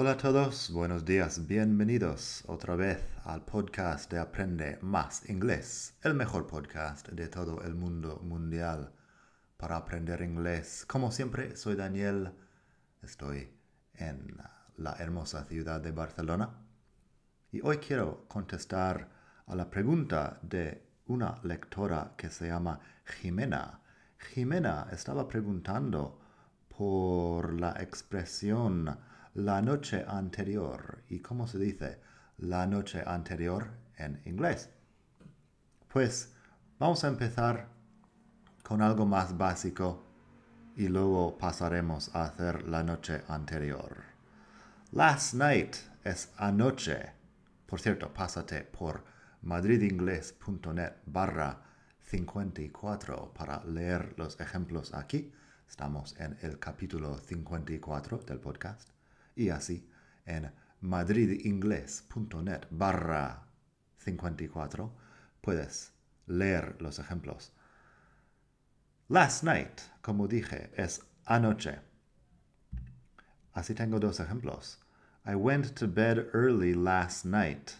Hola a todos, buenos días, bienvenidos otra vez al podcast de Aprende Más Inglés, el mejor podcast de todo el mundo mundial para aprender inglés. Como siempre, soy Daniel, estoy en la hermosa ciudad de Barcelona y hoy quiero contestar a la pregunta de una lectora que se llama Jimena. Jimena estaba preguntando por la expresión la noche anterior. ¿Y cómo se dice la noche anterior en inglés? Pues vamos a empezar con algo más básico y luego pasaremos a hacer la noche anterior. Last night es anoche. Por cierto, pásate por madridingles.net barra 54 para leer los ejemplos aquí. Estamos en el capítulo 54 del podcast y así en madridingles.net barra 54 puedes leer los ejemplos. Last night, como dije, es anoche. Así tengo dos ejemplos. I went to bed early last night.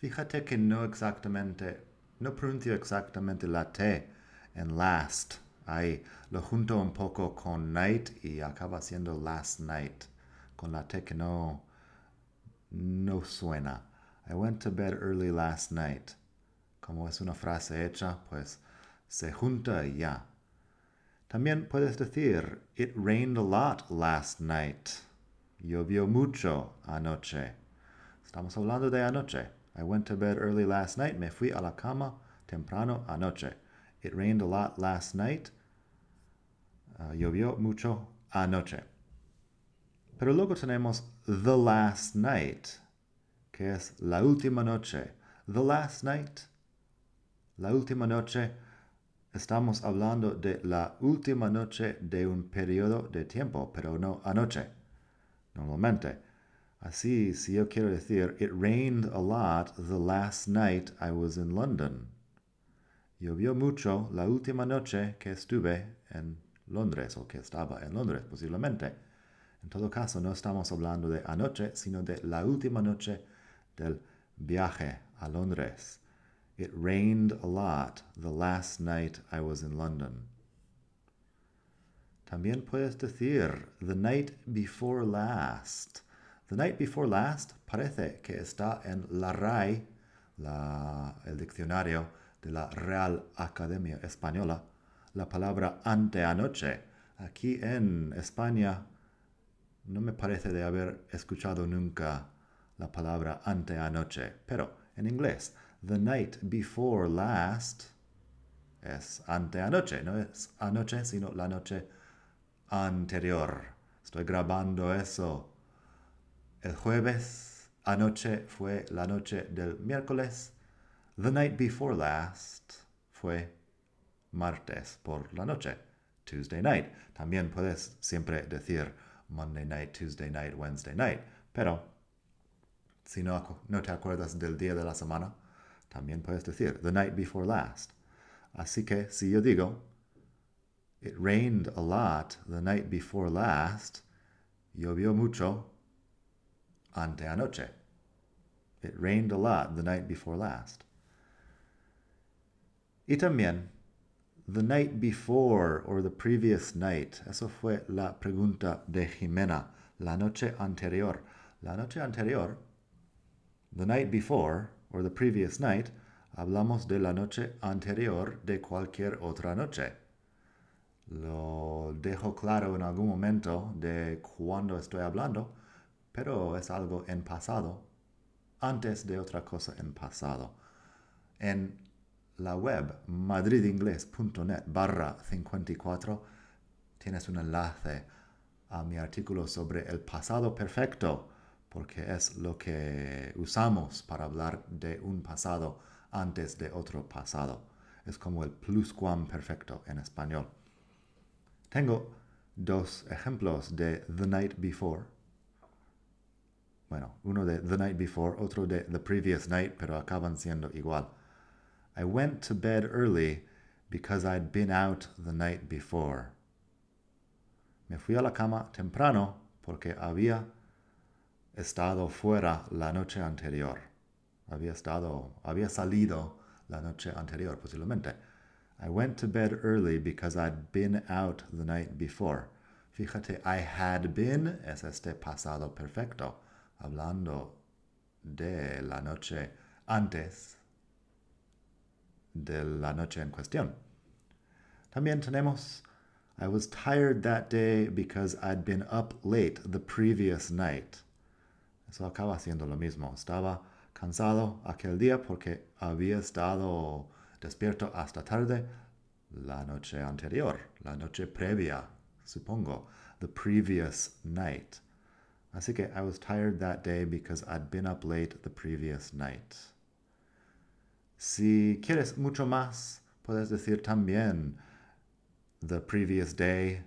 Fíjate que no exactamente, no pronuncio exactamente la T en last. Ahí lo junto un poco con night y acaba siendo last night con la T que no, suena. I went to bed early last night. Como es una frase hecha, pues se junta ya. También puedes decir, it rained a lot last night. Llovió mucho anoche. Estamos hablando de anoche. I went to bed early last night. Me fui a la cama temprano anoche. It rained a lot last night. Uh, llovió mucho anoche. Pero luego tenemos the last night, que es la última noche. The last night, la última noche, estamos hablando de la última noche de un periodo de tiempo, pero no anoche. Normalmente. Así, si yo quiero decir, it rained a lot the last night I was in London. Llovió mucho la última noche que estuve en Londres o que estaba en Londres, posiblemente. En todo caso, no estamos hablando de anoche, sino de la última noche del viaje a Londres. It rained a lot the last night I was in London. También puedes decir the night before last. The night before last parece que está en la RAI, el diccionario de la Real Academia Española, la palabra anteanoche. Aquí en España no me parece de haber escuchado nunca la palabra anteanoche, pero en inglés, the night before last es anteanoche, no es anoche, sino la noche anterior. Estoy grabando eso el jueves, anoche fue la noche del miércoles, the night before last fue martes por la noche, Tuesday night. También puedes siempre decir Monday night, Tuesday night, Wednesday night. Pero si no, no te acuerdas del día de la semana, también puedes decir the night before last. Así que si yo digo, it rained a lot the night before last, llovió mucho anteanoche. It rained a lot the night before last. Y también the night before or the previous night. Eso fue la pregunta de Jimena. La noche anterior. La noche anterior, the night before or the previous night, hablamos de la noche anterior de cualquier otra noche. Lo dejo claro en algún momento de cuando estoy hablando, pero es algo en pasado, antes de otra cosa en pasado. En la web madridingles.net barra 54 tienes un enlace a mi artículo sobre el pasado perfecto, porque es lo que usamos para hablar de un pasado antes de otro pasado. Es como el pluscuamperfecto en español. Tengo dos ejemplos de the night before. Bueno, uno de the night before, otro de the previous night, pero acaban siendo igual. I went to bed early because I'd been out the night before. Me fui a la cama temprano porque había estado fuera la noche anterior. Había estado, había salido la noche anterior, posiblemente. I went to bed early because I'd been out the night before. Fíjate, I had been es este pasado perfecto, hablando de la noche antes de la noche en cuestión. También tenemos I was tired that day because I'd been up late the previous night. Eso acaba siendo lo mismo. Estaba cansado aquel día porque había estado despierto hasta tarde la noche anterior, la noche previa, supongo, the previous night. Así que I was tired that day because I'd been up late the previous night. Si quieres mucho más, puedes decir también the previous day,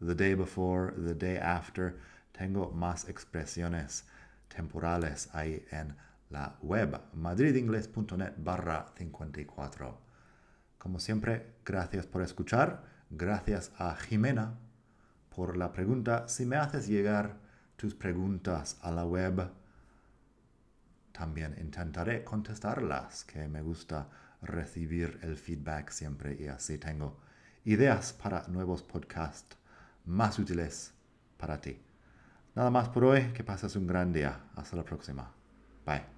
the day before, the day after. Tengo más expresiones temporales ahí en la web madridingles.net barra 54. Como siempre, gracias por escuchar. Gracias a Jimena por la pregunta. Si me haces llegar tus preguntas a la web, también intentaré contestarlas, que me gusta recibir el feedback siempre y así tengo ideas para nuevos podcasts más útiles para ti. Nada más por hoy, que pases un gran día. Hasta la próxima. Bye.